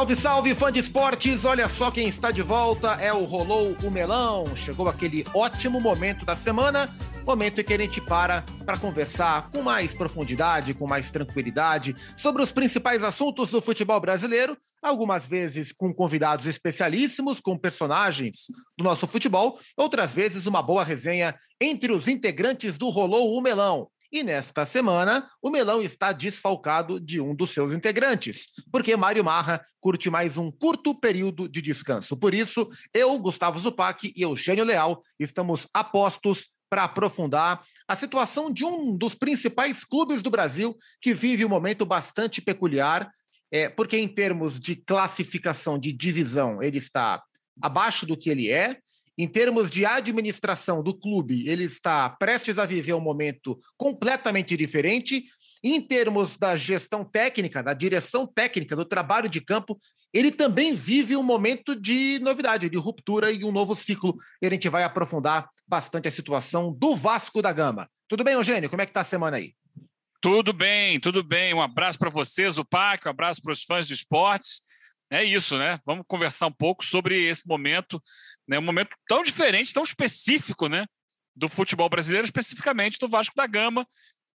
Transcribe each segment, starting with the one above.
Salve, salve, fã de esportes! Olha só quem está de volta, é o Rolou o Melão. Chegou aquele ótimo momento da semana, momento em que a gente para para conversar com mais profundidade, com mais tranquilidade, sobre os principais assuntos do futebol brasileiro, algumas vezes com convidados especialíssimos, com personagens do nosso futebol, outras vezes uma boa resenha entre os integrantes do Rolou o Melão. E nesta semana, o Melão está desfalcado de um dos seus integrantes, porque Mário Marra curte mais um curto período de descanso. Por isso, eu, Gustavo Zupac e Eugênio Leal estamos apostos para aprofundar a situação de um dos principais clubes do Brasil que vive um momento bastante peculiar, é, porque em termos de classificação de divisão, ele está abaixo do que ele é, em termos de administração do clube, ele está prestes a viver um momento completamente diferente. Em termos da gestão técnica, da direção técnica, do trabalho de campo, ele também vive um momento de novidade, de ruptura e um novo ciclo. E a gente vai aprofundar bastante a situação do Vasco da Gama. Tudo bem, Eugênio? Como é que está a semana aí? Tudo bem, tudo bem. Um abraço para vocês, o PAC, um abraço para os fãs de esportes. É isso, né? Vamos conversar um pouco sobre esse momento né, um momento tão diferente, tão específico né, do futebol brasileiro, especificamente do Vasco da Gama,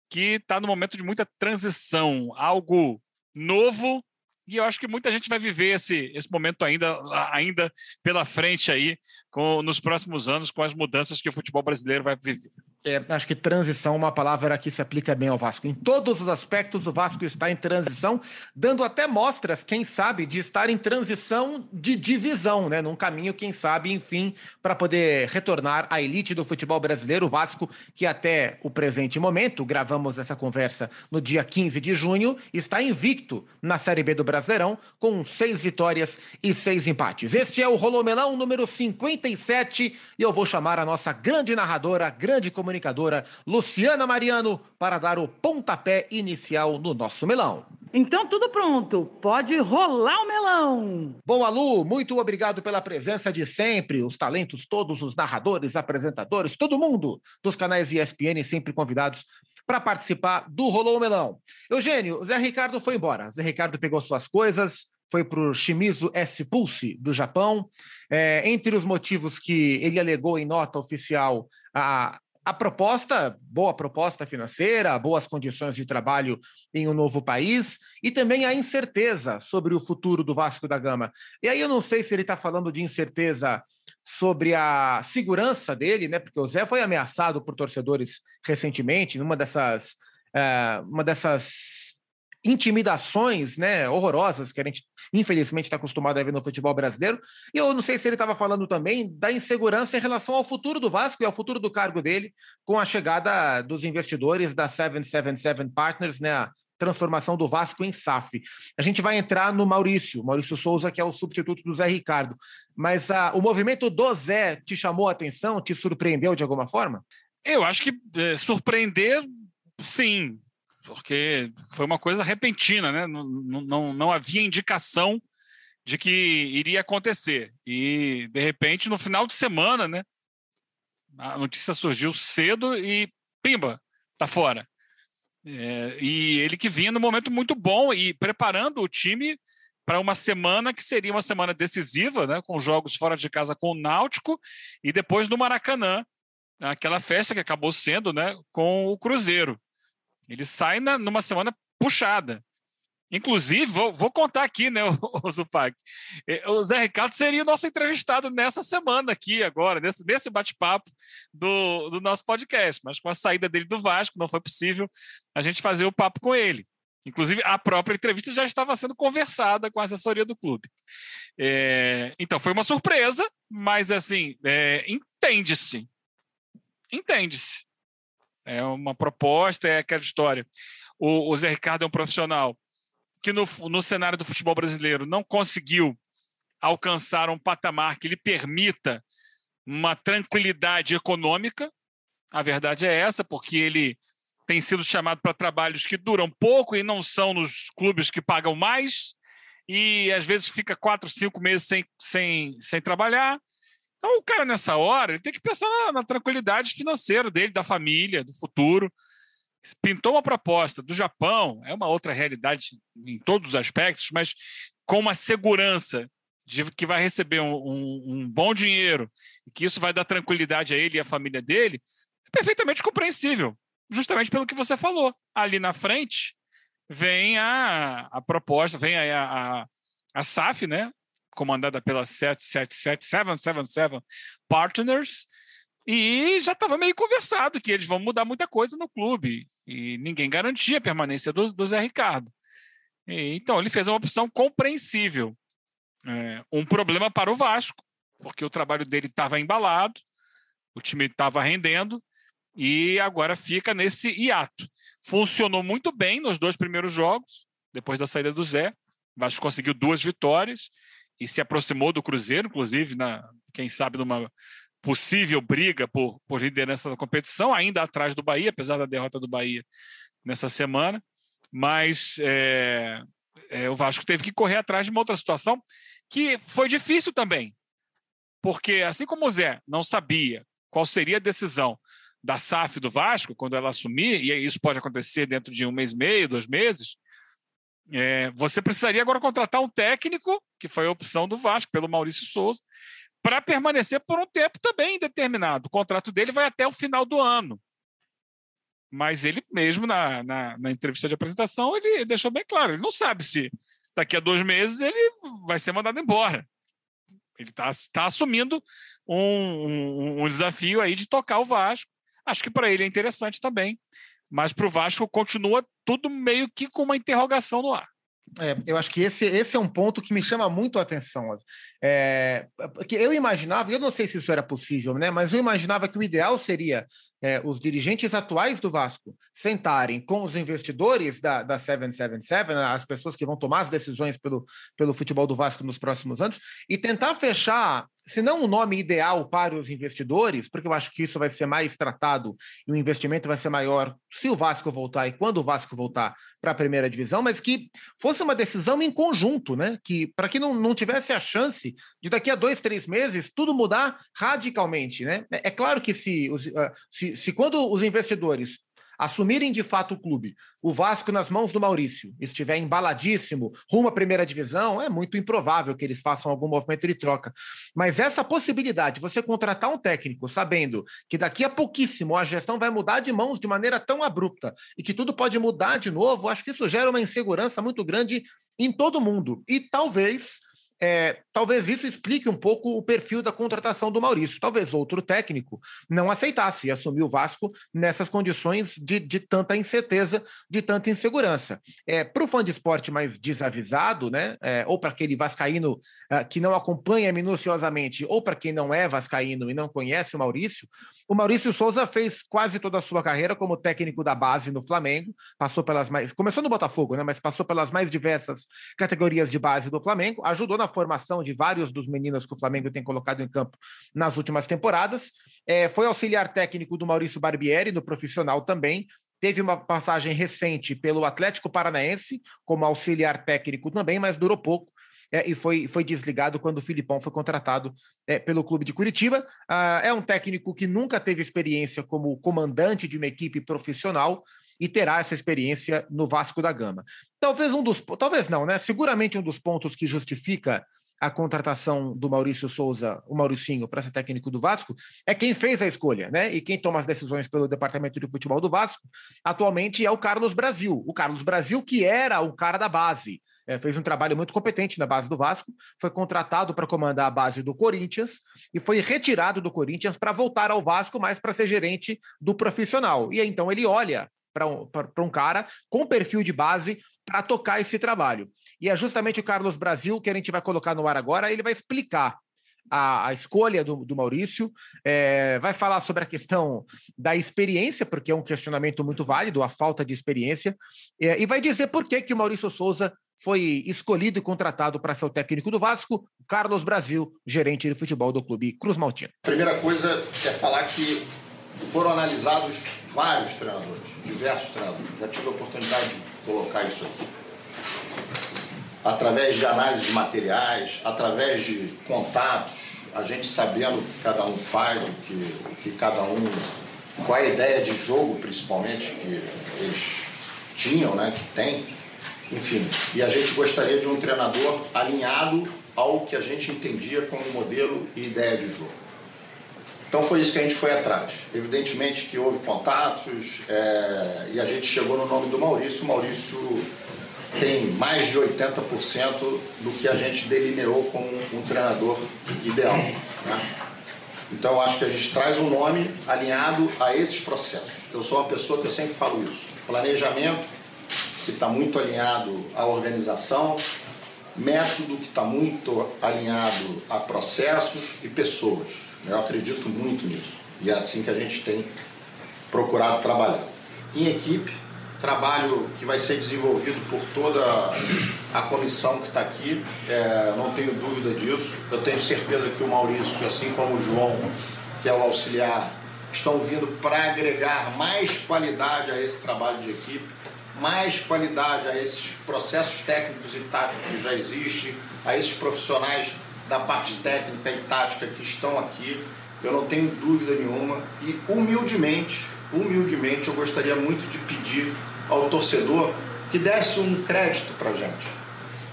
que está no momento de muita transição, algo novo, e eu acho que muita gente vai viver esse, esse momento ainda, ainda pela frente aí, com, nos próximos anos, com as mudanças que o futebol brasileiro vai viver. É, acho que transição é uma palavra que se aplica bem ao Vasco. Em todos os aspectos, o Vasco está em transição, dando até mostras, quem sabe, de estar em transição de divisão, né? Num caminho, quem sabe, enfim, para poder retornar à elite do futebol brasileiro. O Vasco, que até o presente momento, gravamos essa conversa no dia 15 de junho, está invicto na Série B do Brasileirão, com seis vitórias e seis empates. Este é o Rolomelão número 57 e eu vou chamar a nossa grande narradora, grande comunicadora comunicadora Luciana Mariano para dar o pontapé inicial no nosso melão. Então, tudo pronto. Pode rolar o melão. Bom, Alu, muito obrigado pela presença de sempre. Os talentos todos, os narradores, apresentadores, todo mundo dos canais ESPN sempre convidados para participar do Rolou o Melão. Eugênio, Zé Ricardo foi embora. Zé Ricardo pegou suas coisas, foi para o Shimizu S Pulse do Japão. É, entre os motivos que ele alegou em nota oficial, a, a proposta, boa proposta financeira, boas condições de trabalho em um novo país e também a incerteza sobre o futuro do Vasco da Gama. E aí eu não sei se ele está falando de incerteza sobre a segurança dele, né? Porque o Zé foi ameaçado por torcedores recentemente, numa dessas, uh, uma dessas intimidações né, horrorosas que a gente, infelizmente, está acostumado a ver no futebol brasileiro. E eu não sei se ele estava falando também da insegurança em relação ao futuro do Vasco e ao futuro do cargo dele, com a chegada dos investidores da 777 Partners, né, a transformação do Vasco em SAF. A gente vai entrar no Maurício, Maurício Souza, que é o substituto do Zé Ricardo. Mas a, o movimento do Zé te chamou a atenção, te surpreendeu de alguma forma? Eu acho que é, surpreender, sim, porque foi uma coisa repentina, né? Não, não, não havia indicação de que iria acontecer. E, de repente, no final de semana, né? A notícia surgiu cedo e, pimba, tá fora. É, e ele que vinha no momento muito bom e preparando o time para uma semana que seria uma semana decisiva, né, com jogos fora de casa com o Náutico e depois no Maracanã, aquela festa que acabou sendo né, com o Cruzeiro. Ele sai na, numa semana puxada. Inclusive, vou, vou contar aqui, né, o, o Zupac. É, o Zé Ricardo seria o nosso entrevistado nessa semana aqui, agora, nesse, nesse bate-papo do, do nosso podcast. Mas com a saída dele do Vasco, não foi possível a gente fazer o papo com ele. Inclusive, a própria entrevista já estava sendo conversada com a assessoria do clube. É, então, foi uma surpresa, mas, assim, é, entende-se. Entende-se. É uma proposta, é aquela história. O, o Zé Ricardo é um profissional que no, no cenário do futebol brasileiro não conseguiu alcançar um patamar que lhe permita uma tranquilidade econômica. A verdade é essa, porque ele tem sido chamado para trabalhos que duram pouco e não são nos clubes que pagam mais, e às vezes fica quatro, cinco meses sem, sem, sem trabalhar. Então, o cara, nessa hora, ele tem que pensar na, na tranquilidade financeira dele, da família, do futuro. Pintou uma proposta do Japão, é uma outra realidade em todos os aspectos, mas com uma segurança de que vai receber um, um, um bom dinheiro e que isso vai dar tranquilidade a ele e à família dele, é perfeitamente compreensível, justamente pelo que você falou. Ali na frente vem a, a proposta, vem a, a, a SAF, né? Comandada pela 777 Partners, e já estava meio conversado que eles vão mudar muita coisa no clube, e ninguém garantia a permanência do, do Zé Ricardo. E, então, ele fez uma opção compreensível. É, um problema para o Vasco, porque o trabalho dele estava embalado, o time estava rendendo, e agora fica nesse hiato. Funcionou muito bem nos dois primeiros jogos, depois da saída do Zé. O Vasco conseguiu duas vitórias e se aproximou do Cruzeiro, inclusive, na, quem sabe, numa possível briga por, por liderança da competição, ainda atrás do Bahia, apesar da derrota do Bahia nessa semana. Mas é, é, o Vasco teve que correr atrás de uma outra situação que foi difícil também. Porque, assim como o Zé não sabia qual seria a decisão da SAF do Vasco quando ela assumir, e isso pode acontecer dentro de um mês e meio, dois meses, é, você precisaria agora contratar um técnico, que foi a opção do Vasco, pelo Maurício Souza, para permanecer por um tempo também indeterminado. O contrato dele vai até o final do ano. Mas ele mesmo, na, na, na entrevista de apresentação, ele deixou bem claro: ele não sabe se daqui a dois meses ele vai ser mandado embora. Ele está tá assumindo um, um, um desafio aí de tocar o Vasco. Acho que para ele é interessante também mas para o Vasco continua tudo meio que com uma interrogação no ar. É, eu acho que esse, esse é um ponto que me chama muito a atenção. É, porque eu imaginava, eu não sei se isso era possível, né? Mas eu imaginava que o ideal seria é, os dirigentes atuais do Vasco sentarem com os investidores da, da 777, né, as pessoas que vão tomar as decisões pelo, pelo futebol do Vasco nos próximos anos, e tentar fechar, se não o nome ideal para os investidores, porque eu acho que isso vai ser mais tratado e o investimento vai ser maior se o Vasco voltar e quando o Vasco voltar para a primeira divisão, mas que fosse uma decisão em conjunto, né? Que para que não, não tivesse a chance de daqui a dois, três meses tudo mudar radicalmente, né? É, é claro que se, ah, se quando os investidores assumirem de fato o clube, o Vasco nas mãos do Maurício estiver embaladíssimo rumo à primeira divisão, é muito improvável que eles façam algum movimento de troca. Mas essa possibilidade, você contratar um técnico sabendo que daqui a pouquíssimo a gestão vai mudar de mãos de maneira tão abrupta e que tudo pode mudar de novo, acho que isso gera uma insegurança muito grande em todo mundo. E talvez é, talvez isso explique um pouco o perfil da contratação do Maurício. Talvez outro técnico não aceitasse assumir o Vasco nessas condições de, de tanta incerteza, de tanta insegurança. É, para o fã de esporte mais desavisado, né, é, ou para aquele vascaíno uh, que não acompanha minuciosamente, ou para quem não é vascaíno e não conhece o Maurício, o Maurício Souza fez quase toda a sua carreira como técnico da base no Flamengo, passou pelas mais. começou no Botafogo, né? Mas passou pelas mais diversas categorias de base do Flamengo, ajudou na formação de vários dos meninos que o Flamengo tem colocado em campo nas últimas temporadas. É, foi auxiliar técnico do Maurício Barbieri, no profissional também. Teve uma passagem recente pelo Atlético Paranaense, como auxiliar técnico também, mas durou pouco é, e foi, foi desligado quando o Filipão foi contratado é, pelo clube de Curitiba. Ah, é um técnico que nunca teve experiência como comandante de uma equipe profissional e terá essa experiência no Vasco da Gama. Talvez um dos, talvez não, né? Seguramente um dos pontos que justifica a contratação do Maurício Souza, o Mauricinho, para ser técnico do Vasco, é quem fez a escolha, né? E quem toma as decisões pelo departamento de futebol do Vasco atualmente é o Carlos Brasil. O Carlos Brasil, que era o cara da base é, fez um trabalho muito competente na base do Vasco, foi contratado para comandar a base do Corinthians e foi retirado do Corinthians para voltar ao Vasco, mas para ser gerente do profissional. E aí, então ele olha para um, um cara com perfil de base para tocar esse trabalho. E é justamente o Carlos Brasil que a gente vai colocar no ar agora, ele vai explicar a, a, escolha do, do Maurício, é, vai falar sobre a questão da experiência, porque é um questionamento muito válido, a falta de experiência, é, e vai dizer por que, que o Maurício Souza foi escolhido e contratado para ser o técnico do Vasco, Carlos Brasil, gerente de futebol do clube Cruz Maltino. Primeira coisa é falar que foram analisados vários treinadores, diversos treinadores. Já tive a oportunidade de colocar isso aqui. Através de análise de materiais, através de contatos, a gente sabendo o que cada um faz, o que, o que cada um. qual é a ideia de jogo, principalmente, que eles tinham, né, que tem enfim. E a gente gostaria de um treinador alinhado ao que a gente entendia como modelo e ideia de jogo. Então foi isso que a gente foi atrás. Evidentemente que houve contatos é, e a gente chegou no nome do Maurício. O Maurício tem mais de 80% do que a gente delineou como um treinador ideal. Né? Então acho que a gente traz um nome alinhado a esses processos. Eu sou uma pessoa que eu sempre falo isso. Planejamento, que está muito alinhado à organização, método que está muito alinhado a processos e pessoas. Eu acredito muito nisso. E é assim que a gente tem procurado trabalhar. Em equipe, trabalho que vai ser desenvolvido por toda a comissão que está aqui, é, não tenho dúvida disso. Eu tenho certeza que o Maurício, assim como o João, que é o auxiliar, estão vindo para agregar mais qualidade a esse trabalho de equipe, mais qualidade a esses processos técnicos e táticos que já existem, a esses profissionais da parte técnica e tática que estão aqui. Eu não tenho dúvida nenhuma e humildemente, humildemente eu gostaria muito de pedir ao torcedor que desse um crédito para a gente.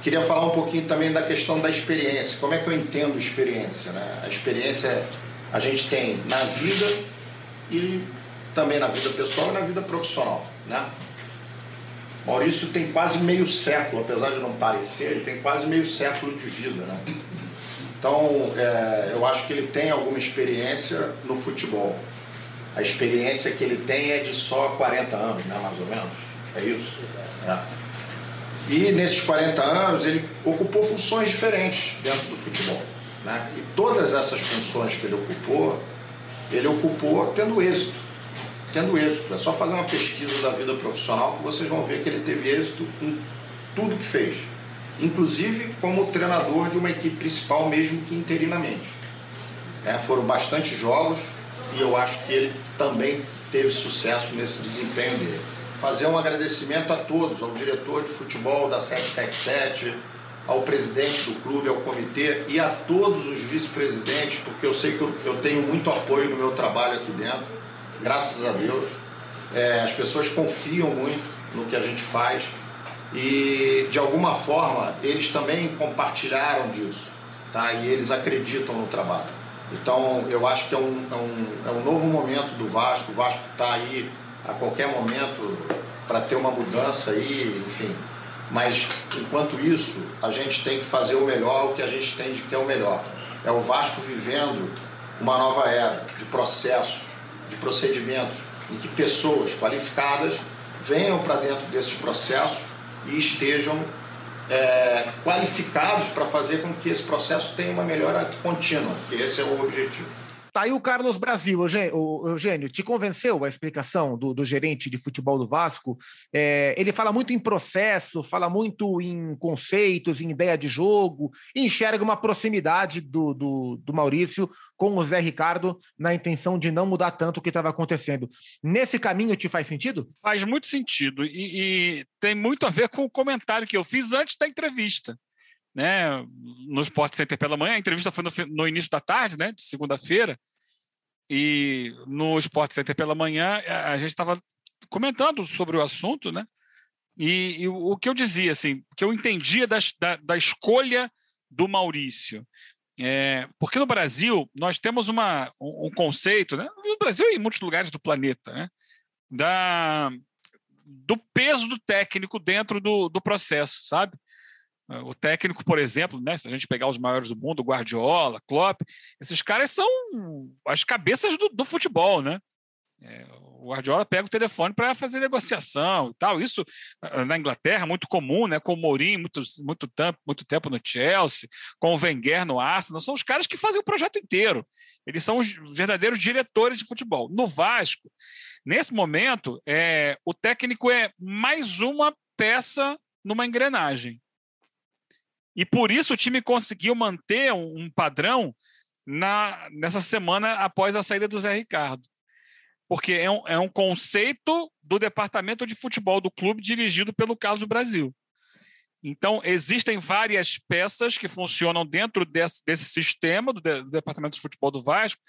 Queria falar um pouquinho também da questão da experiência. Como é que eu entendo experiência? Né? A experiência a gente tem na vida e também na vida pessoal e na vida profissional. Né? Maurício tem quase meio século, apesar de não parecer, ele tem quase meio século de vida. Né? Então, é, eu acho que ele tem alguma experiência no futebol. A experiência que ele tem é de só 40 anos, né, mais ou menos. É isso? É. E nesses 40 anos ele ocupou funções diferentes dentro do futebol. Né? E todas essas funções que ele ocupou, ele ocupou tendo êxito. Tendo êxito. É só fazer uma pesquisa da vida profissional que vocês vão ver que ele teve êxito em tudo que fez. Inclusive como treinador de uma equipe principal, mesmo que interinamente. É, foram bastante jogos, e eu acho que ele também teve sucesso nesse desempenho dele. Fazer um agradecimento a todos, ao diretor de futebol da 777, ao presidente do clube, ao comitê e a todos os vice-presidentes, porque eu sei que eu, eu, tenho muito apoio no meu trabalho aqui dentro, graças a Deus. É, as pessoas confiam muito no que a gente faz e, de alguma forma, eles também compartilharam disso, tá? e eles acreditam no trabalho. Então, eu acho que é um, é um, é um novo momento do Vasco. O Vasco está aí a qualquer momento para ter uma mudança aí, enfim. Mas, enquanto isso, a gente tem que fazer o melhor, o que a gente tem de que é o melhor. É o Vasco vivendo uma nova era de processos, de procedimentos, em que pessoas qualificadas venham para dentro desses processos e estejam é, qualificados para fazer com que esse processo tenha uma melhora contínua, que esse é o objetivo. Tá aí o Carlos Brasil, Eugênio, te convenceu a explicação do, do gerente de futebol do Vasco? É, ele fala muito em processo, fala muito em conceitos, em ideia de jogo, enxerga uma proximidade do, do, do Maurício com o Zé Ricardo na intenção de não mudar tanto o que estava acontecendo. Nesse caminho te faz sentido? Faz muito sentido, e, e tem muito a ver com o comentário que eu fiz antes da entrevista né, no Sport Center pela manhã. A entrevista foi no, no início da tarde, né, de segunda-feira. E no Sport Center pela manhã, a gente estava comentando sobre o assunto, né? E, e, o que eu dizia, assim, que eu entendia das, da, da escolha do Maurício. É, porque no Brasil nós temos uma, um, um, conceito, né? no Brasil e em muitos lugares do planeta, né? da, do peso do técnico dentro do, do processo, sabe? O técnico, por exemplo, né, se a gente pegar os maiores do mundo, Guardiola, Klopp, esses caras são as cabeças do, do futebol, né? É, o Guardiola pega o telefone para fazer negociação e tal. Isso ah, na Inglaterra muito comum, né? Com o Mourinho muito, muito, tempo, muito tempo no Chelsea, com o Wenger no Arsenal. São os caras que fazem o projeto inteiro. Eles são os verdadeiros diretores de futebol. No Vasco, nesse momento, é, o técnico é mais uma peça numa engrenagem. E por isso o time conseguiu manter um, padrão na, nessa semana após a saída do Zé Ricardo. Porque é um, é um conceito do departamento de futebol do clube dirigido pelo Carlos Brasil. Então, existem várias peças que funcionam dentro desse, desse sistema do, de, do, Departamento de Futebol do Vasco,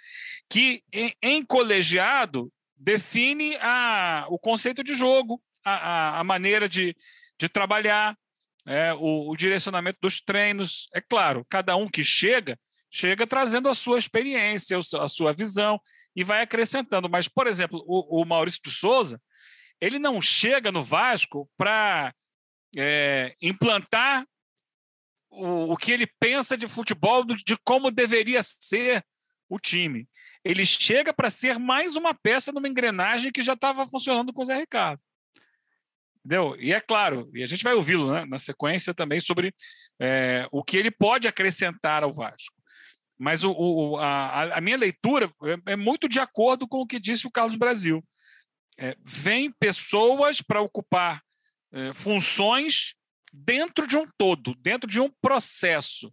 que, em, em colegiado, define a, o conceito de jogo, a, a, a maneira de, de trabalhar, é, o, o, direcionamento dos treinos. É claro, cada um que chega, chega trazendo a sua experiência, a sua visão e vai acrescentando. Mas, por exemplo, o, o Maurício de Souza, ele não chega no Vasco para é, implantar o, o que ele pensa de futebol, de como deveria ser o time. Ele chega para ser mais uma peça numa engrenagem que já estava funcionando com o Zé Ricardo. Entendeu? E é claro, e a gente vai ouvi-lo né, na sequência também sobre é, o que ele pode acrescentar ao Vasco. Mas o, o, a, a, minha leitura é, é, muito de acordo com o que disse o Carlos Brasil. É, vem pessoas para ocupar é, funções dentro de um todo, dentro de um processo.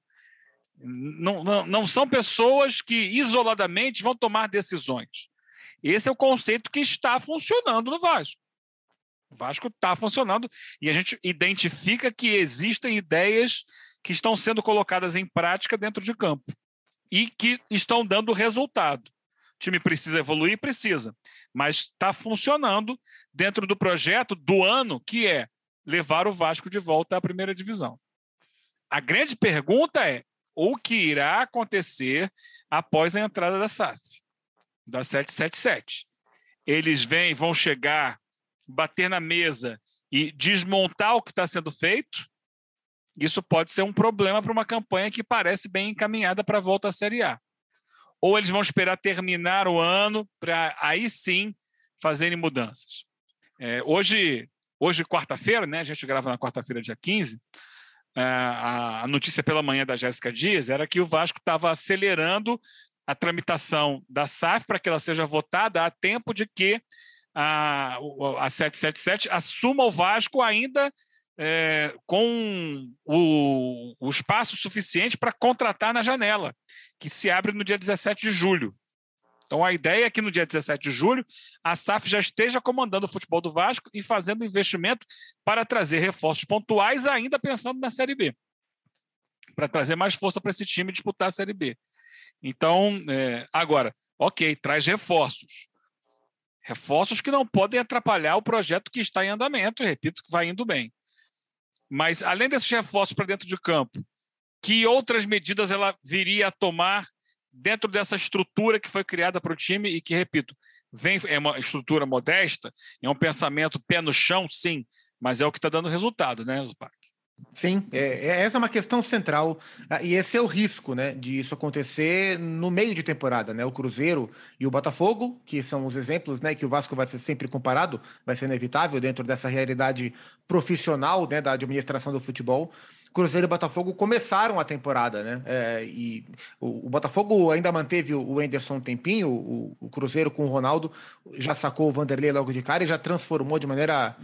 Não, não, não são pessoas que isoladamente vão tomar decisões. Esse é o conceito que está funcionando no Vasco. Vasco está funcionando e a gente identifica que existem ideias que estão sendo colocadas em prática dentro de campo e que estão dando resultado. O time precisa evoluir? Precisa, mas está funcionando dentro do projeto do ano, que é levar o Vasco de volta à primeira divisão. A grande pergunta é: o que irá acontecer após a entrada da SAF, da 777? Eles vêm, vão chegar, bater na mesa e desmontar o que está sendo feito? Isso pode ser um problema para uma campanha que parece bem encaminhada para a volta à Série A. Ou eles vão esperar terminar o ano para aí sim fazerem mudanças. É, hoje, Hoje, quarta-feira, né? A gente grava na quarta-feira, dia 15. É, a, notícia pela manhã da Jéssica Dias era que o Vasco estava acelerando a tramitação da SAF para que ela seja votada a tempo de que a, a 777 assuma o Vasco ainda é, com o, o espaço suficiente para contratar na janela, que se abre no dia 17 de julho. Então, a ideia é que no dia 17 de julho, a SAF já esteja comandando o futebol do Vasco e fazendo investimento para trazer reforços pontuais, ainda pensando na Série B, para trazer mais força para esse time disputar a Série B. Então, é, agora, ok, traz reforços. Reforços que não podem atrapalhar o projeto que está em andamento, e repito que vai indo bem. Mas, além desses reforços para dentro de campo, que outras medidas ela viria a tomar dentro dessa estrutura que foi criada para o time e que, repito, vem, é uma estrutura modesta, é um pensamento pé no chão, sim, mas é o que está dando resultado, né, Zupac? Sim, é, é, essa é uma questão central ah, e esse é o risco, né, de isso acontecer no meio de temporada, né? O Cruzeiro e o Botafogo, que são os exemplos, né, que o Vasco vai ser sempre comparado, vai ser inevitável dentro dessa realidade profissional, né, da administração do futebol. Cruzeiro e Botafogo começaram a temporada, né? É, e o, o, Botafogo ainda manteve o Enderson um tempinho, o, o, Cruzeiro com o Ronaldo já sacou o Vanderlei logo de cara e já transformou de maneira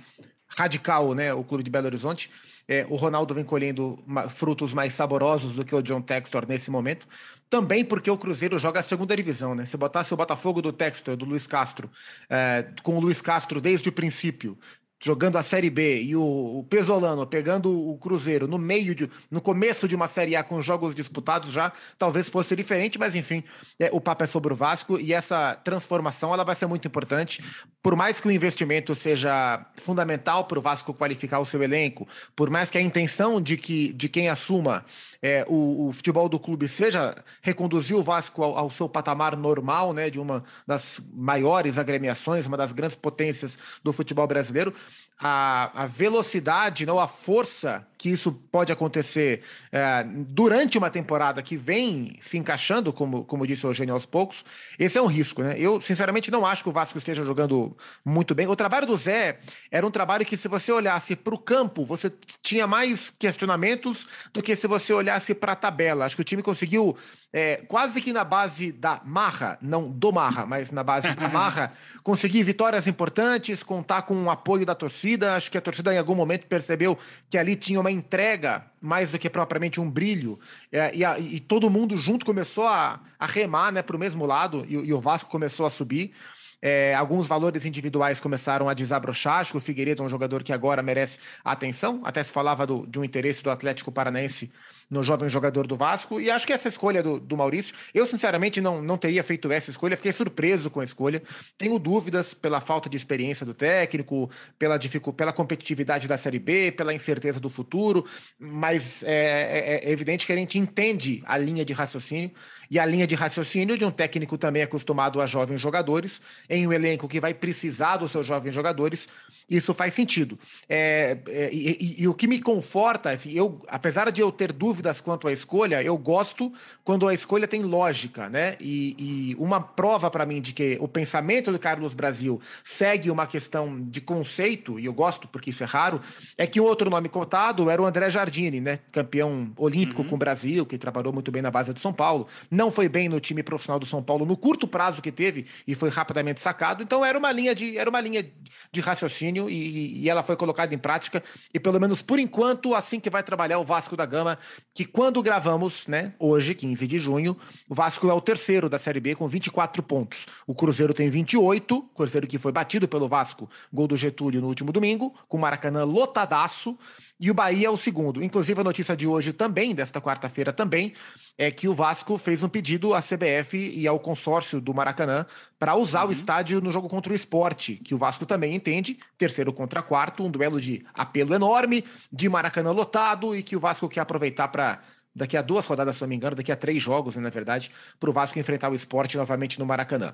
radical, né? O clube de Belo Horizonte. É, o Ronaldo vem colhendo frutos mais saborosos do que o John Textor nesse momento. Também porque o Cruzeiro joga a segunda divisão, né? Se botasse o Botafogo do Textor, do Luiz Castro, é, com o Luiz Castro desde o princípio, jogando a Série B e o, o, Pesolano pegando o Cruzeiro no meio de, no começo de uma Série A com jogos disputados já, talvez fosse diferente, mas enfim, é, o papo é sobre o Vasco e essa transformação ela vai ser muito importante. Por mais que o investimento seja fundamental para o Vasco qualificar o seu elenco, por mais que a intenção de que de quem assuma é, o, o, futebol do clube seja reconduzir o Vasco ao, ao, seu patamar normal, né, de uma das maiores agremiações, uma das grandes potências do futebol brasileiro, a, a velocidade, não, a força que isso pode acontecer é, durante uma temporada que vem se encaixando, como, como disse o Eugênio aos poucos, esse é um risco, né? Eu, sinceramente, não acho que o Vasco esteja jogando muito bem. O trabalho do Zé era um trabalho que, se você olhasse para o campo, você tinha mais questionamentos do que se você olhasse para a tabela. Acho que o time conseguiu, é, quase que na base da marra, não do marra, mas na base da marra, conseguir vitórias importantes, contar com o apoio da torcida. Acho que a torcida, em algum momento, percebeu que ali tinha uma entrega mais do que propriamente um brilho, é, e, a, e, todo mundo junto começou a, a remar né, para o mesmo lado, e, e, o Vasco começou a subir. É, alguns valores individuais começaram a desabrochar. Acho que o Figueiredo é um jogador que agora merece atenção. Até se falava do, de um interesse do Atlético Paranaense no jovem jogador do Vasco. E acho que essa escolha do, do Maurício, eu sinceramente não, não teria feito essa escolha, fiquei surpreso com a escolha. Tenho dúvidas pela falta de experiência do técnico, pela, pela competitividade da Série B, pela incerteza do futuro, mas é, é, é evidente que a gente entende a linha de raciocínio e a linha de raciocínio de um técnico também acostumado a jovens jogadores, em um elenco que vai precisar dos seus jovens jogadores, isso faz sentido. É, é, e, e, e, o que me conforta, assim, eu, apesar de eu ter dúvidas quanto à escolha, eu gosto quando a escolha tem lógica, né? E, e uma prova para mim de que o pensamento do Carlos Brasil segue uma questão de conceito, e eu gosto porque isso é raro, é que outro nome cotado era o André Jardine, né? Campeão olímpico uhum. com o Brasil, que trabalhou muito bem na base de São Paulo não foi bem no time profissional do São Paulo no curto prazo que teve e foi rapidamente sacado. Então era uma linha de, era uma linha de raciocínio e, e ela foi colocada em prática. E pelo menos por enquanto, assim que vai trabalhar o Vasco da Gama, que quando gravamos, né, hoje, 15 de junho, o Vasco é o terceiro da Série B com 24 pontos. O Cruzeiro tem 28, Cruzeiro que foi batido pelo Vasco, gol do Getúlio no último domingo, com o Maracanã lotadaço. E o Bahia é o segundo. Inclusive, a notícia de hoje também, desta quarta-feira também, é que o Vasco fez um pedido à CBF e ao consórcio do Maracanã para usar uhum. o estádio no jogo contra o esporte, que o Vasco também entende, terceiro contra quarto, um duelo de apelo enorme, de Maracanã lotado e que o Vasco quer aproveitar para daqui a duas rodadas, se não me engano, daqui a três jogos, né, na verdade, para o Vasco enfrentar o esporte novamente no Maracanã.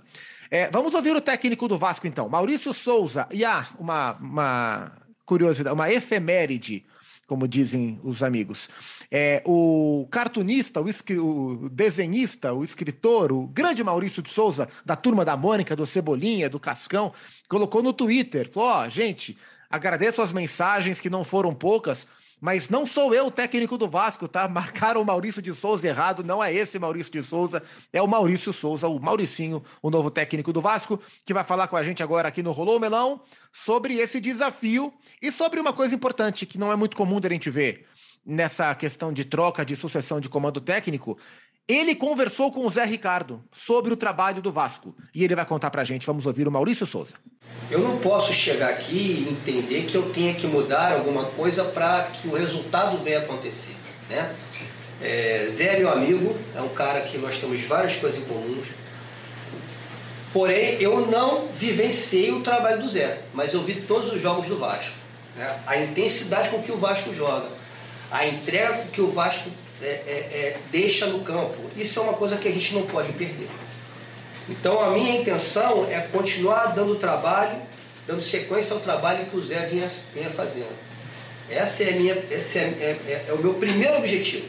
É, vamos ouvir o técnico do Vasco, então. Maurício Souza. E há ah, uma, uma curiosidade, uma efeméride como dizem os amigos. É, o cartunista, o, o, desenhista, o escritor, o grande Maurício de Souza, da turma da Mônica, do Cebolinha, do Cascão, colocou no Twitter: falou, ó, oh, gente, agradeço as mensagens que não foram poucas. Mas não sou eu o técnico do Vasco, tá? Marcaram o Maurício de Souza errado, não é esse Maurício de Souza, é o Maurício Souza, o Mauricinho, o novo técnico do Vasco, que vai falar com a gente agora aqui no Rolou Melão sobre esse desafio e sobre uma coisa importante que não é muito comum da gente ver nessa questão de troca de sucessão de comando técnico, ele conversou com o Zé Ricardo sobre o trabalho do Vasco. E ele vai contar pra gente. Vamos ouvir o Maurício Souza. Eu não posso chegar aqui e entender que eu tenha que mudar alguma coisa para que o resultado venha acontecer. Né? É, Zé é meu amigo, é um cara que nós temos várias coisas em comuns. Porém, eu não vivenciei o trabalho do Zé, mas eu vi todos os jogos do Vasco. Né? A intensidade com que o Vasco joga, a entrega que o Vasco é, é, é, deixa no campo. Isso é uma coisa que a gente não pode perder. Então a minha intenção é continuar dando trabalho, dando sequência ao trabalho que o Zé vinha, vinha fazendo. Essa é, minha, esse é, é, é, é o meu primeiro objetivo.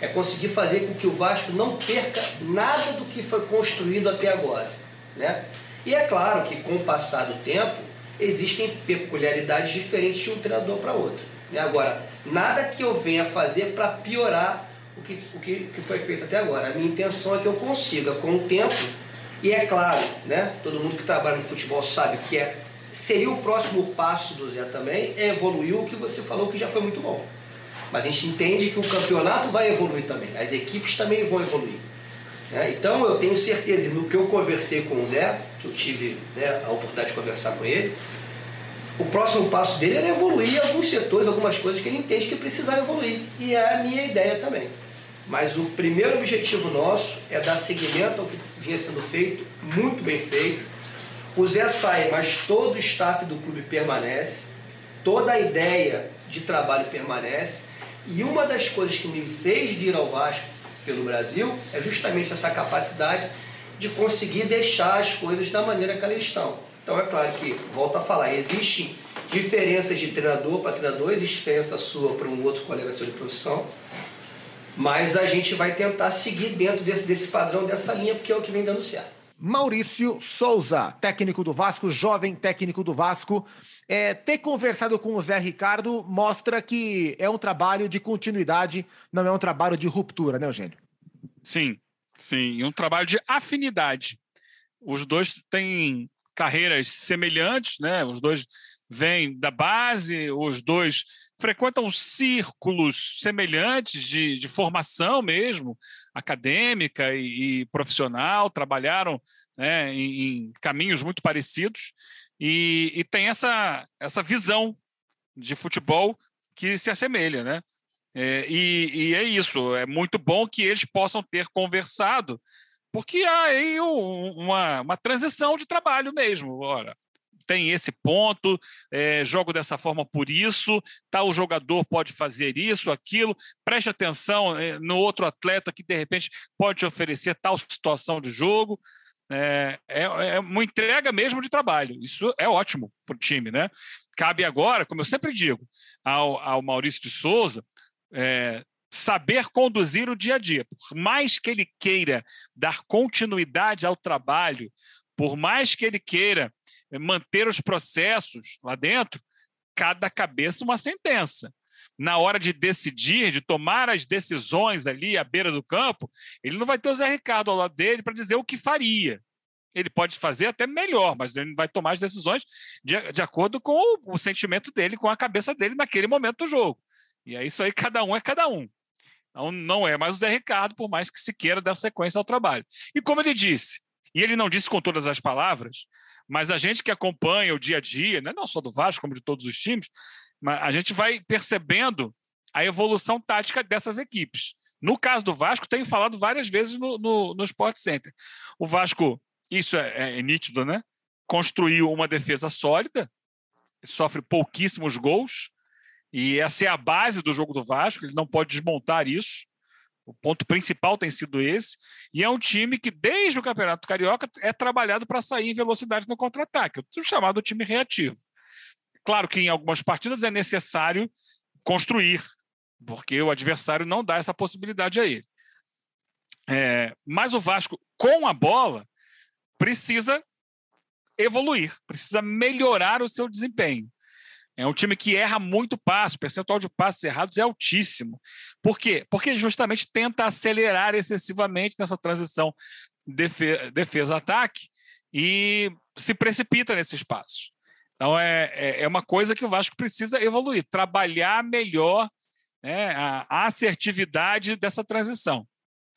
É conseguir fazer com que o Vasco não perca nada do que foi construído até agora. Né? E é claro que com o passar do tempo existem peculiaridades diferentes de um treinador para outro. Agora, nada que eu venha fazer para piorar o que, o que, que foi feito até agora. A minha intenção é que eu consiga, com o tempo, e é claro, né, todo mundo que trabalha no futebol sabe que é, seria o próximo passo do Zé também, é evoluir o que você falou que já foi muito bom. Mas a gente entende que o campeonato vai evoluir também, as equipes também vão evoluir. Né? Então eu tenho certeza, no que eu conversei com o Zé, que eu tive né, a oportunidade de conversar com ele, o próximo passo dele era evoluir alguns setores, algumas coisas que ele entende que precisava evoluir. E é a minha ideia também. Mas o primeiro objetivo nosso é dar seguimento ao que vinha sendo feito, muito bem feito. O Zé sai, mas todo o staff do clube permanece, toda a ideia de trabalho permanece. E uma das coisas que me fez vir ao Vasco pelo Brasil é justamente essa capacidade de conseguir deixar as coisas da maneira que elas estão. Então é claro que, volto a falar, existem diferenças de treinador para treinador, existe diferença sua para um outro colega seu de profissão, mas a gente vai tentar seguir dentro desse, desse padrão, dessa linha, porque é o que vem dando certo. Maurício Souza, técnico do Vasco, jovem técnico do Vasco. É, ter conversado com o Zé Ricardo mostra que é um trabalho de continuidade, não é um trabalho de ruptura, né, Eugênio? Sim, sim, um trabalho de afinidade. Os dois têm carreiras semelhantes, né? Os dois vem da base, os dois frequentam círculos semelhantes de, de formação mesmo, acadêmica e, e profissional, trabalharam né, em, em, caminhos muito parecidos e, e tem essa, essa visão de futebol que se assemelha, né? É, e, e, é isso, é muito bom que eles possam ter conversado, porque há aí uma, uma transição de trabalho mesmo. Ora, tem esse ponto, é, jogo dessa forma por isso, tal jogador pode fazer isso, aquilo, preste atenção é, no outro atleta que de repente pode te oferecer tal situação de jogo. É, é, é uma entrega mesmo de trabalho. Isso é ótimo para o time, né? Cabe agora, como eu sempre digo, ao, ao Maurício de Souza é, saber conduzir o dia a dia. Por mais que ele queira dar continuidade ao trabalho, por mais que ele queira manter os processos lá dentro, cada cabeça uma sentença. Na hora de decidir, de tomar as decisões ali à beira do campo, ele não vai ter o Zé Ricardo ao lado dele para dizer o que faria. Ele pode fazer até melhor, mas ele vai tomar as decisões de, de acordo com o, o sentimento dele, com a cabeça dele naquele momento do jogo. E é isso aí, cada um é cada um. Então, não é mais o Zé Ricardo, por mais que se queira dar sequência ao trabalho. E como ele disse, e ele não disse com todas as palavras, mas a gente que acompanha o dia a dia, né, não só do Vasco, como de todos os times, a gente vai percebendo a evolução tática dessas equipes. No caso do Vasco, tenho falado várias vezes no, no, no Sport Center. O Vasco, isso é, é nítido, né? Construiu uma defesa sólida, sofre pouquíssimos gols, e essa é a base do jogo do Vasco, ele não pode desmontar isso. O ponto principal tem sido esse. E é um time que, desde o Campeonato Carioca, é trabalhado para sair em velocidade no contra-ataque, o chamado time reativo. Claro que em algumas partidas é necessário construir, porque o adversário não dá essa possibilidade a ele. É, mas o Vasco, com a bola, precisa evoluir, precisa melhorar o seu desempenho. É um time que erra muito passo, o percentual de passos errados é altíssimo. Por quê? Porque justamente tenta acelerar excessivamente nessa transição defesa-ataque e se precipita nesses passos. Então é, é, é, uma coisa que o Vasco precisa evoluir, trabalhar melhor né, a, assertividade dessa transição.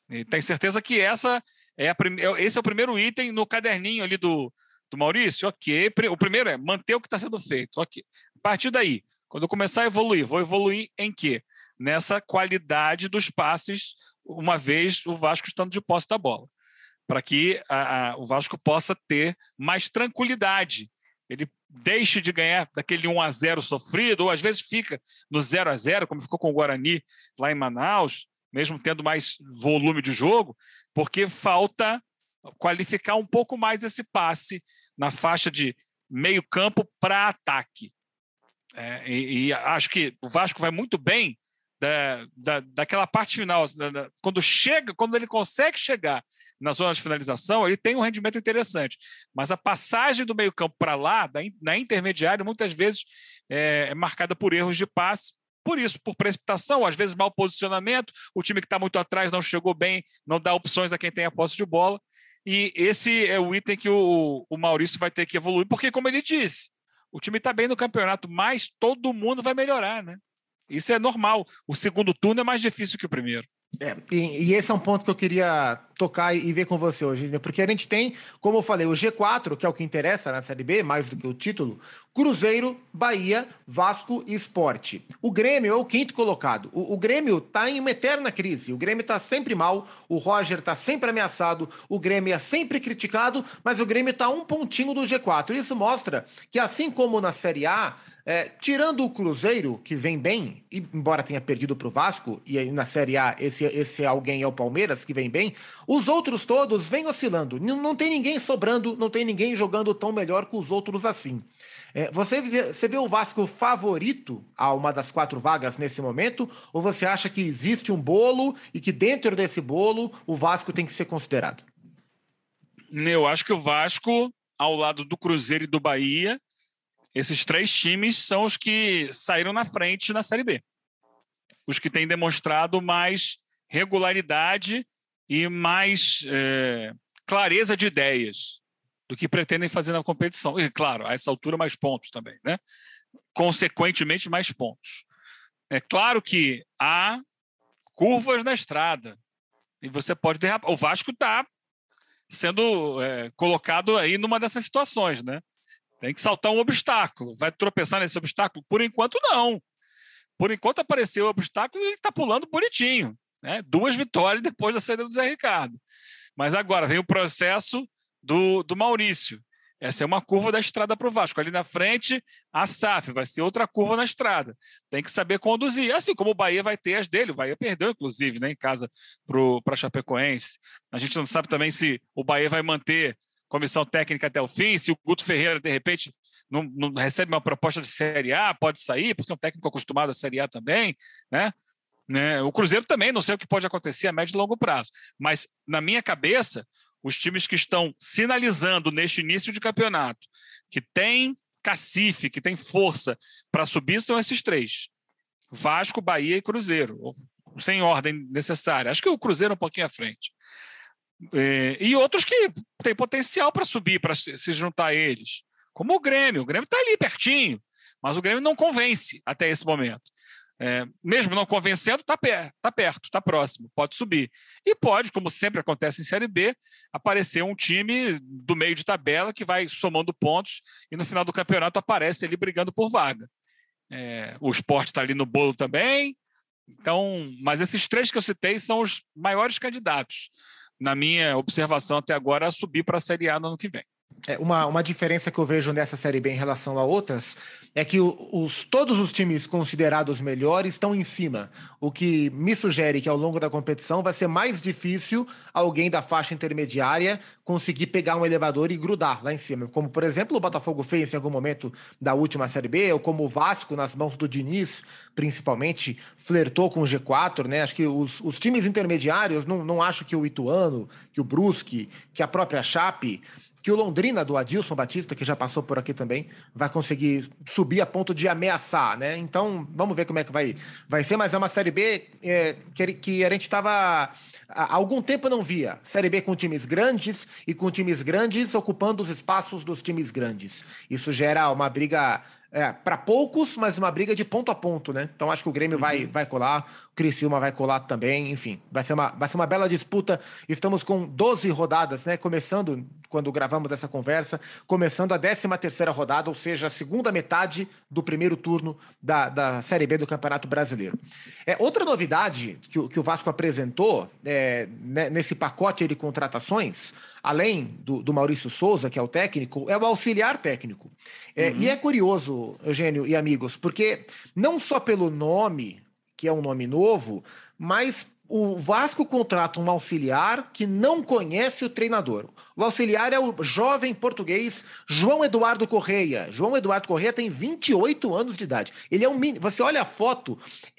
E tem certeza que essa é a, esse é o primeiro item no caderninho ali do, do Maurício? Ok. O primeiro é manter o que está sendo feito. Ok. A partir daí, quando eu começar a evoluir, vou evoluir em quê? Nessa qualidade dos passes, uma vez o Vasco estando de posse da bola. Para que a, a, o Vasco possa ter mais tranquilidade. Ele deixe de ganhar daquele 1 a 0 sofrido, ou às vezes fica no 0 a 0 como ficou com o Guarani lá em Manaus, mesmo tendo mais volume de jogo, porque falta qualificar um pouco mais esse passe na faixa de meio campo para ataque. É, e, e, acho que o Vasco vai muito bem da, da, daquela parte final. Da, da, quando chega, quando ele consegue chegar na zona de finalização, ele tem um rendimento interessante. Mas a passagem do meio campo para lá, da, na intermediária, muitas vezes é, é marcada por erros de passe por isso, por precipitação, às vezes mau posicionamento, o time que está muito atrás não chegou bem, não dá opções a quem tem a posse de bola. E esse é o item que o, o Maurício vai ter que evoluir, porque, como ele disse, o time está bem no campeonato, mas todo mundo vai melhorar, né? Isso é normal. O segundo turno é mais difícil que o primeiro. É, e, e, esse é um ponto que eu queria tocar e, ver com você hoje, porque a gente tem, como eu falei, o G4, que é o que interessa na Série B, mais do que o título, Cruzeiro, Bahia, Vasco e Esporte. O Grêmio é o quinto colocado. O, o Grêmio está em uma eterna crise, o Grêmio está sempre mal, o Roger está sempre ameaçado, o Grêmio é sempre criticado, mas o Grêmio está um pontinho do G4. Isso mostra que, assim como na Série A, é, tirando o Cruzeiro, que vem bem, embora tenha perdido para o Vasco, e aí na Série A esse, esse alguém é o Palmeiras, que vem bem, os outros todos vêm oscilando. Não, tem ninguém sobrando, não tem ninguém jogando tão melhor que os outros assim. É, você, vê, você vê o Vasco favorito a uma das quatro vagas nesse momento? Ou você acha que existe um bolo e que dentro desse bolo o Vasco tem que ser considerado? Eu acho que o Vasco, ao lado do Cruzeiro e do Bahia, esses três times são os que saíram na frente na Série B. Os que têm demonstrado mais regularidade e mais é, clareza de ideias. do que pretendem fazer na competição. E, claro, a essa altura, mais pontos também, né? Consequentemente, mais pontos. É claro que há curvas na estrada e você pode derrapar. O Vasco está sendo é, colocado aí numa dessas situações, né? Tem que saltar um obstáculo. Vai tropeçar nesse obstáculo? Por enquanto, não. Por enquanto apareceu o obstáculo ele está pulando bonitinho. Né? Duas vitórias depois da saída do Zé Ricardo. Mas agora vem o processo do, do Maurício. Essa é uma curva da estrada para o Vasco. Ali na frente, a SAF vai ser outra curva na estrada. Tem que saber conduzir. Assim como o Bahia vai ter as dele. O Bahia perdeu, inclusive, né, em casa para a Chapecoense. A gente não sabe também se o Bahia vai manter comissão técnica até o fim, se o Guto Ferreira, de repente, não, não, recebe uma proposta de Série A, pode sair, porque é um técnico acostumado a Série A também, né? Né? O Cruzeiro também, não sei o que pode acontecer a médio e longo prazo. Mas, na minha cabeça, os times que estão sinalizando neste início de campeonato que tem cacife, que tem força para subir, são esses três: Vasco, Bahia e Cruzeiro, sem ordem necessária. Acho que o Cruzeiro é um pouquinho à frente. É, e outros que têm potencial para subir, para se, juntar a eles, como o Grêmio. O Grêmio está ali pertinho, mas o Grêmio não convence até esse momento. É, mesmo não convencendo, está per tá perto, está próximo, pode subir. E pode, como sempre acontece em Série B, aparecer um time do meio de tabela que vai somando pontos e no final do campeonato aparece ali brigando por vaga. É, o esporte está ali no bolo também. Então, mas esses três que eu citei são os maiores candidatos, na minha observação até agora, a subir para a Série A no ano que vem. É, uma, uma diferença que eu vejo nessa Série B em relação a outras é que os, todos os times considerados melhores estão em cima, o que me sugere que ao longo da competição vai ser mais difícil alguém da faixa intermediária conseguir pegar um elevador e grudar lá em cima, como por exemplo o Botafogo fez em algum momento da última Série B, ou como o Vasco, nas mãos do Diniz, principalmente, flertou com o G4, né? Acho que os, os times intermediários, não, não acho que o Ituano, que o Brusque, que a própria Chape que o Londrina do Adilson Batista, que já passou por aqui também, vai conseguir subir a ponto de ameaçar, né? Então, vamos ver como é que vai, vai ser, mas é uma Série B é, que, que a gente estava há algum tempo não via. Série B com times grandes e com times grandes ocupando os espaços dos times grandes. Isso gera uma briga é, para poucos, mas uma briga de ponto a ponto, né? Então acho que o Grêmio uhum. vai, vai colar, o Criciúma vai colar também, enfim, vai ser, uma, vai ser uma bela disputa. Estamos com 12 rodadas, né? Começando, quando gravamos essa conversa, começando a 13 terceira rodada, ou seja, a segunda metade do primeiro turno da, da Série B do Campeonato Brasileiro. É, outra novidade que, o, que o Vasco apresentou é, né, nesse pacote de contratações, além do, do, Maurício Souza, que é o técnico, é o auxiliar técnico. É, uhum. E é curioso, Eugênio e amigos, porque não só pelo nome, que é um nome novo, mas o Vasco contrata um auxiliar que não conhece o treinador. O auxiliar é o jovem português João Eduardo Correia. João Eduardo Correia tem 28 anos de idade. Ele é um você olha a foto,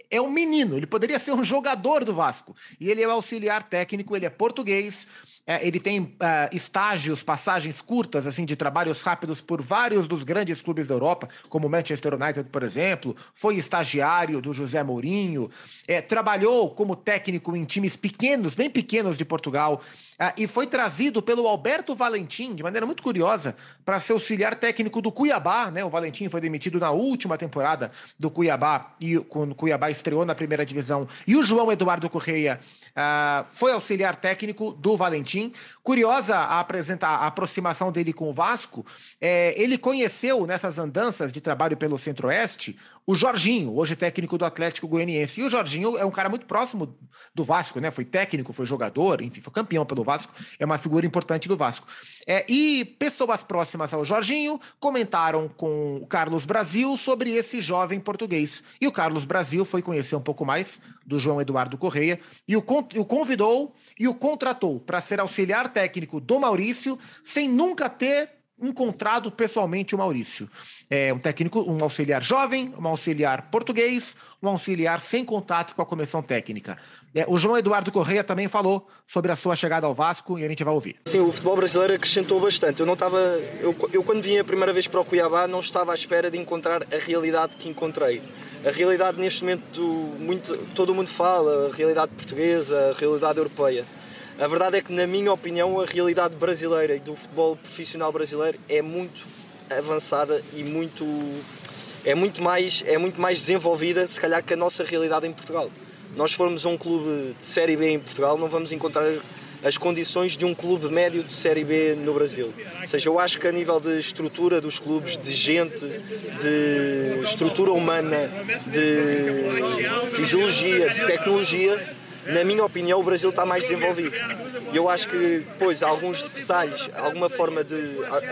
é um menino, ele poderia ser um jogador do Vasco. E ele é o auxiliar técnico, ele é português, é, ele tem uh, estágios, passagens curtas, assim, de trabalhos rápidos por vários dos grandes clubes da Europa, como Manchester United, por exemplo. Foi estagiário do José Mourinho. É, trabalhou como técnico em times pequenos, bem pequenos de Portugal. Uh, e foi trazido pelo Alberto Valentim, de maneira muito curiosa, para ser auxiliar técnico do Cuiabá. Né? O Valentim foi demitido na última temporada do Cuiabá, e quando o Cuiabá estreou na primeira divisão. E o João Eduardo Correia uh, foi auxiliar técnico do Valentim. Curiosa a, apresentar, a aproximação dele com o Vasco. É, ele conheceu nessas andanças de trabalho pelo Centro-Oeste o Jorginho, hoje técnico do Atlético Goianiense. E o Jorginho é um cara muito próximo do Vasco, né? Foi técnico, foi jogador, enfim, foi campeão pelo Vasco, é uma figura importante do Vasco. É, e pessoas próximas ao Jorginho comentaram com o Carlos Brasil sobre esse jovem português. E o Carlos Brasil foi conhecer um pouco mais do João Eduardo Correia e o, o convidou e o contratou para ser auxiliar técnico do Maurício, sem nunca ter encontrado pessoalmente o Maurício. É um técnico, um auxiliar jovem, um auxiliar português, um auxiliar sem contato com a comissão técnica. É, o João Eduardo Correia também falou sobre a sua chegada ao Vasco e a gente vai ouvir. Sim, o futebol brasileiro acrescentou bastante. Eu não estava, eu, eu quando vim a primeira vez para o Cuiabá não estava à espera de encontrar a realidade que encontrei. A realidade neste momento muito todo mundo fala, a realidade portuguesa, a realidade europeia A verdade é que, na minha opinião, a realidade brasileira e do futebol profissional brasileiro é muito avançada e muito é muito mais é muito mais desenvolvida, se calhar, que a nossa realidade em Portugal. Nós formos a um clube de série B em Portugal, não vamos encontrar as condições de um clube médio de Série B no Brasil. Ou seja, eu acho que a nível de estrutura dos clubes, de gente, de estrutura humana, de fisiologia, de tecnologia, na minha opinião, o Brasil está mais desenvolvido. E eu acho que depois alguns detalhes, alguma forma de.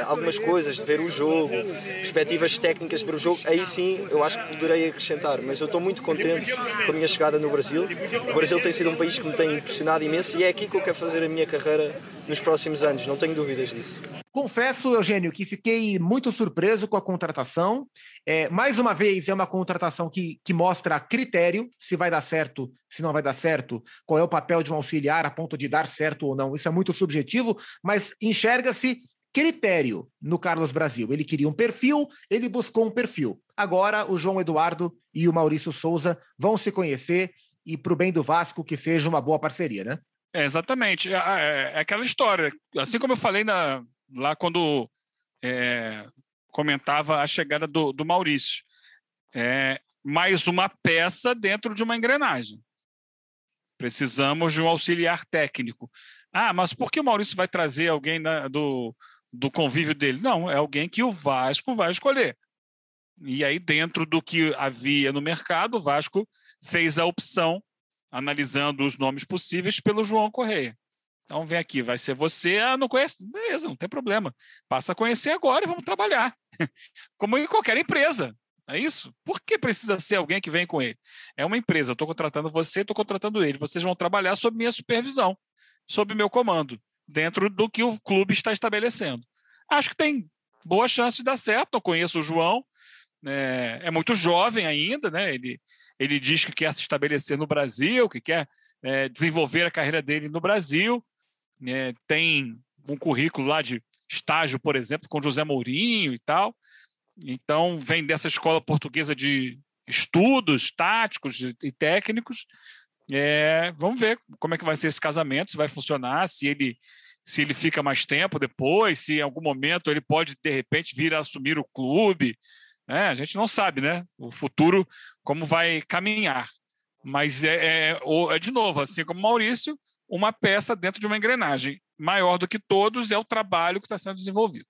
algumas coisas, de ver o jogo, perspectivas técnicas ver o jogo, aí sim eu acho que poderei acrescentar. Mas eu estou muito contente com a minha chegada no Brasil. O Brasil tem sido um país que me tem impressionado imenso e é aqui que eu quero fazer a minha carreira nos próximos anos, não tenho dúvidas disso. Confesso, Eugênio, que fiquei muito surpreso com a contratação. É, mais uma vez, é uma contratação que, que mostra critério, se vai dar certo, se não vai dar certo, qual é o papel de um auxiliar a ponto de dar certo ou não. Isso é muito subjetivo, mas enxerga-se critério no Carlos Brasil. Ele queria um perfil, ele buscou um perfil. Agora, o João Eduardo e o Maurício Souza vão se conhecer e, para o bem do Vasco, que seja uma boa parceria, né? É, exatamente. É, é, é, aquela história. Assim como eu falei na, lá quando é, comentava a chegada do, do Maurício. É, mais uma peça dentro de uma engrenagem. Precisamos de um auxiliar técnico. Ah, mas por que o Maurício vai trazer alguém na, do, do convívio dele? Não, é alguém que o Vasco vai escolher. E aí, dentro do que havia no mercado, o Vasco fez a opção, analisando os nomes possíveis, pelo João Correia. Então vem aqui, vai ser você, ah, não conhece? Beleza, não tem problema. Passa a conhecer agora e vamos trabalhar. Como em qualquer empresa. É isso? Por que precisa ser alguém que vem com ele? É uma empresa, estou contratando você, estou contratando ele. Vocês vão trabalhar sob minha supervisão, sob meu comando, dentro do que o clube está estabelecendo. Acho que tem boa chance de dar certo. Eu conheço o João, é, é muito jovem ainda, né? Ele, ele diz que quer se estabelecer no Brasil, que quer é, desenvolver a carreira dele no Brasil é, tem um currículo lá de estágio, por exemplo, com José Mourinho e tal. Então, vem dessa escola portuguesa de estudos táticos e técnicos. É, vamos ver como é que vai ser esse casamento, se vai funcionar, se ele se ele fica mais tempo depois, se em algum momento ele pode de repente vir a assumir o clube. Né? A gente não sabe, né? O futuro como vai caminhar. Mas é, é, é de novo, assim como Maurício, uma peça dentro de uma engrenagem. Maior do que todos é o trabalho que está sendo desenvolvido.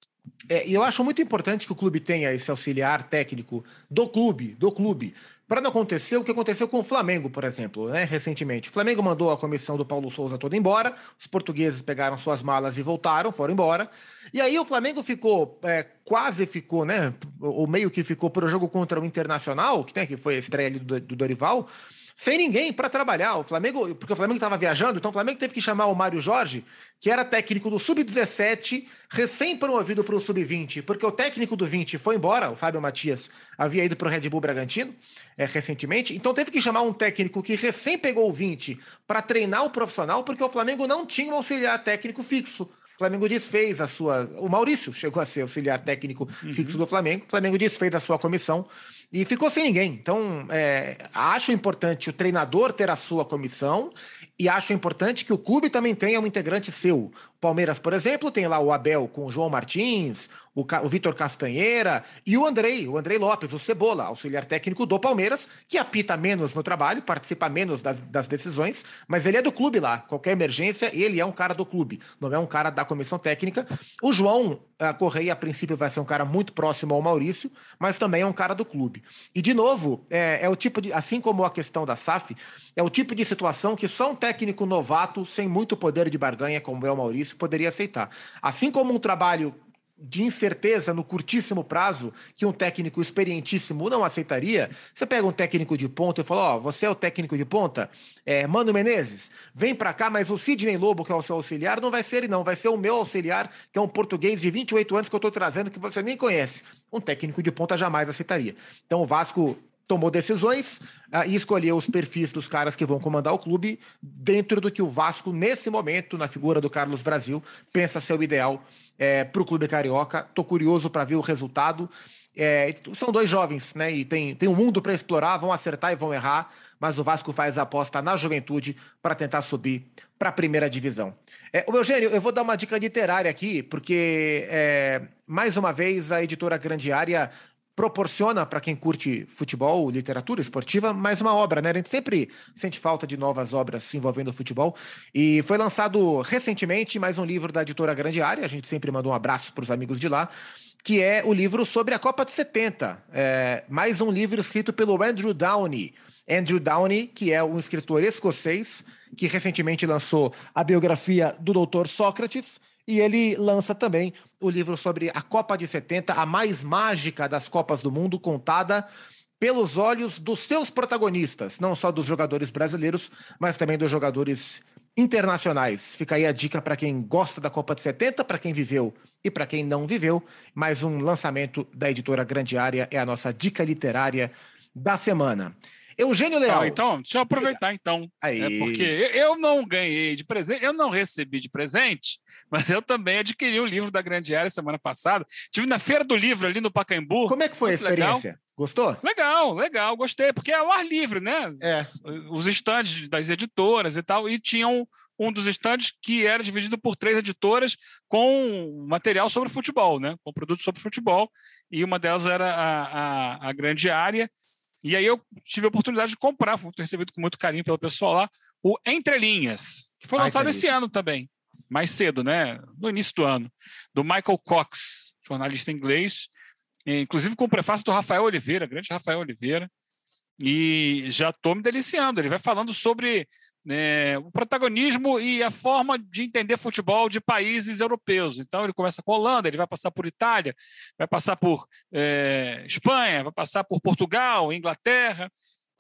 É, e eu acho muito importante que o clube tenha esse auxiliar técnico do clube, do clube, para não acontecer o que aconteceu com o Flamengo, por exemplo, né, recentemente. O Flamengo mandou a comissão do Paulo Souza toda embora, os portugueses pegaram suas malas e voltaram, foram embora. E aí o Flamengo ficou, é, quase ficou, né, ou meio que ficou para o jogo contra o Internacional, que, né, que foi a estreia do, do Dorival, sem ninguém para trabalhar. O Flamengo, porque o Flamengo estava viajando, então o Flamengo teve que chamar o Mário Jorge, que era técnico do Sub-17, recém-promovido para o Sub-20, porque o técnico do 20 foi embora, o Fábio Matias havia ido para o Red Bull Bragantino é, recentemente, então teve que chamar um técnico que recém pegou o 20 para treinar o profissional, porque o Flamengo não tinha um auxiliar técnico fixo. O Flamengo desfez a sua. O Maurício chegou a ser auxiliar técnico uhum. fixo do Flamengo. O Flamengo desfez a sua comissão e ficou sem ninguém. Então, é, acho importante o treinador ter a sua comissão e acho importante que o clube também tenha um integrante seu. Palmeiras, por exemplo, tem lá o Abel com o João Martins, o, o Vitor Castanheira e o Andrei, o Andrei Lopes, o Cebola, auxiliar técnico do Palmeiras, que apita menos no trabalho, participa menos das, das decisões, mas ele é do clube lá. Qualquer emergência, ele é um cara do clube, não é um cara da comissão técnica. O João a Correia, a princípio, vai ser um cara muito próximo ao Maurício, mas também é um cara do clube. E, de novo, é, é o tipo de. Assim como a questão da SAF, é o tipo de situação que só um técnico novato, sem muito poder de barganha, como é o Maurício, poderia aceitar. Assim como um trabalho de incerteza no curtíssimo prazo que um técnico experientíssimo não aceitaria, você pega um técnico de ponta e fala: Ó, oh, você é o técnico de ponta, é, Mano Menezes, vem para cá, mas o Sidney Lobo, que é o seu auxiliar, não vai ser ele, não, vai ser o meu auxiliar, que é um português de 28 anos que eu estou trazendo, que você nem conhece. Um técnico de ponta jamais aceitaria. Então o Vasco tomou decisões uh, e escolheu os perfis dos caras que vão comandar o clube dentro do que o Vasco, nesse momento, na figura do Carlos Brasil, pensa ser o ideal é, para o clube carioca. Estou curioso para ver o resultado. É, são dois jovens, né? E tem, tem um mundo para explorar, vão acertar e vão errar, mas o Vasco faz a aposta na juventude para tentar subir para a primeira divisão. É, o Eugênio, eu vou dar uma dica literária aqui, porque, é, mais uma vez, a editora Grande Área proporciona para quem curte futebol, literatura esportiva, mais uma obra, né? A gente sempre sente falta de novas obras envolvendo o futebol. E foi lançado recentemente mais um livro da editora Grande Área, a gente sempre manda um abraço para os amigos de lá, que é o livro sobre a Copa de 70. É, mais um livro escrito pelo Andrew Downey. Andrew Downey, que é um escritor escocês, que recentemente lançou a biografia do Dr. Sócrates, e ele lança também o livro sobre a Copa de 70, a mais mágica das Copas do Mundo, contada pelos olhos dos seus protagonistas, não só dos jogadores brasileiros, mas também dos jogadores internacionais. Fica aí a dica para quem gosta da Copa de 70, para quem viveu e para quem não viveu. Mais um lançamento da editora Grande Área é a nossa dica literária da semana. Eugênio Leal. Ah, então, deixa eu aproveitar então. Aí. É porque eu não ganhei de presente, eu não recebi de presente, mas eu também adquiri um livro da Grande Área semana passada. Tive na Feira do Livro ali no Pacaembu. Como é que foi a experiência? Legal. Gostou? Legal, legal, gostei, porque é ao ar livre, né? É. Os estandes das editoras e tal, e tinham um dos estandes que era dividido por três editoras com material sobre futebol, né? Com produtos sobre futebol, e uma delas era a, a, a grande área, e aí eu tive a oportunidade de comprar, fui recebido com muito carinho pelo pessoal lá, o Entre Linhas, que foi lançado esse ano também, mais cedo, né? No início do ano, do Michael Cox, jornalista inglês, inclusive com o prefácio do Rafael Oliveira, grande Rafael Oliveira, e já estou me deliciando. Ele vai falando sobre né, o protagonismo e a forma de entender futebol de países europeus. Então, ele começa com a Holanda, ele vai passar por Itália, vai passar por é, Espanha, vai passar por Portugal, Inglaterra,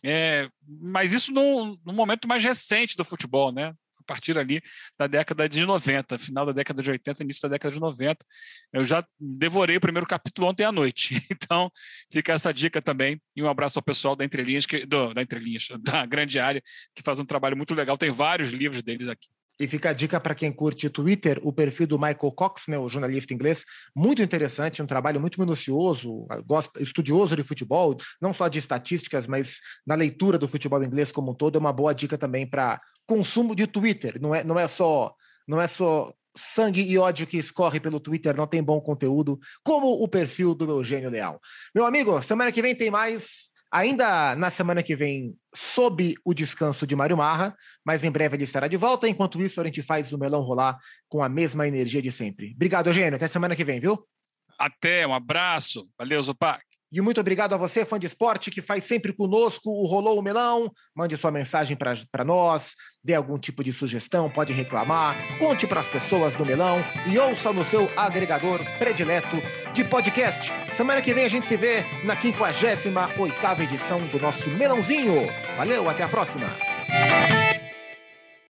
é, mas isso no, no, momento mais recente do futebol, né? Partir ali da década de 90, final da década de 80, início da década de 90. Eu já devorei o primeiro capítulo ontem à noite. Então, fica essa dica também. E um abraço ao pessoal da Entrelinhas, que, do, da Entrelinhas, da grande área, que faz um trabalho muito legal. Tem vários livros deles aqui. E fica a dica para quem curte Twitter, o perfil do Michael Cox, né, o jornalista inglês, muito interessante, um trabalho muito minucioso, gosta, estudioso de futebol, não só de estatísticas, mas na leitura do futebol inglês como um todo, é uma boa dica também para consumo de Twitter. Não é, não é só não é só sangue e ódio que escorre pelo Twitter, não tem bom conteúdo, como o perfil do Eugênio Leal. Meu amigo, semana que vem tem mais. Ainda na semana que vem, sob o descanso de Mário Marra, mas em breve ele estará de volta. Enquanto isso, a gente faz o melão rolar com a mesma energia de sempre. Obrigado, Eugênio. Até semana que vem, viu? Até, um abraço. Valeu, Zupac. E muito obrigado a você, fã de esporte, que faz sempre conosco o Rolou o Melão. Mande sua mensagem para nós, dê algum tipo de sugestão, pode reclamar, conte para as pessoas do Melão e ouça no seu agregador predileto de podcast. Semana que vem a gente se vê na 58 edição do nosso Melãozinho. Valeu, até a próxima!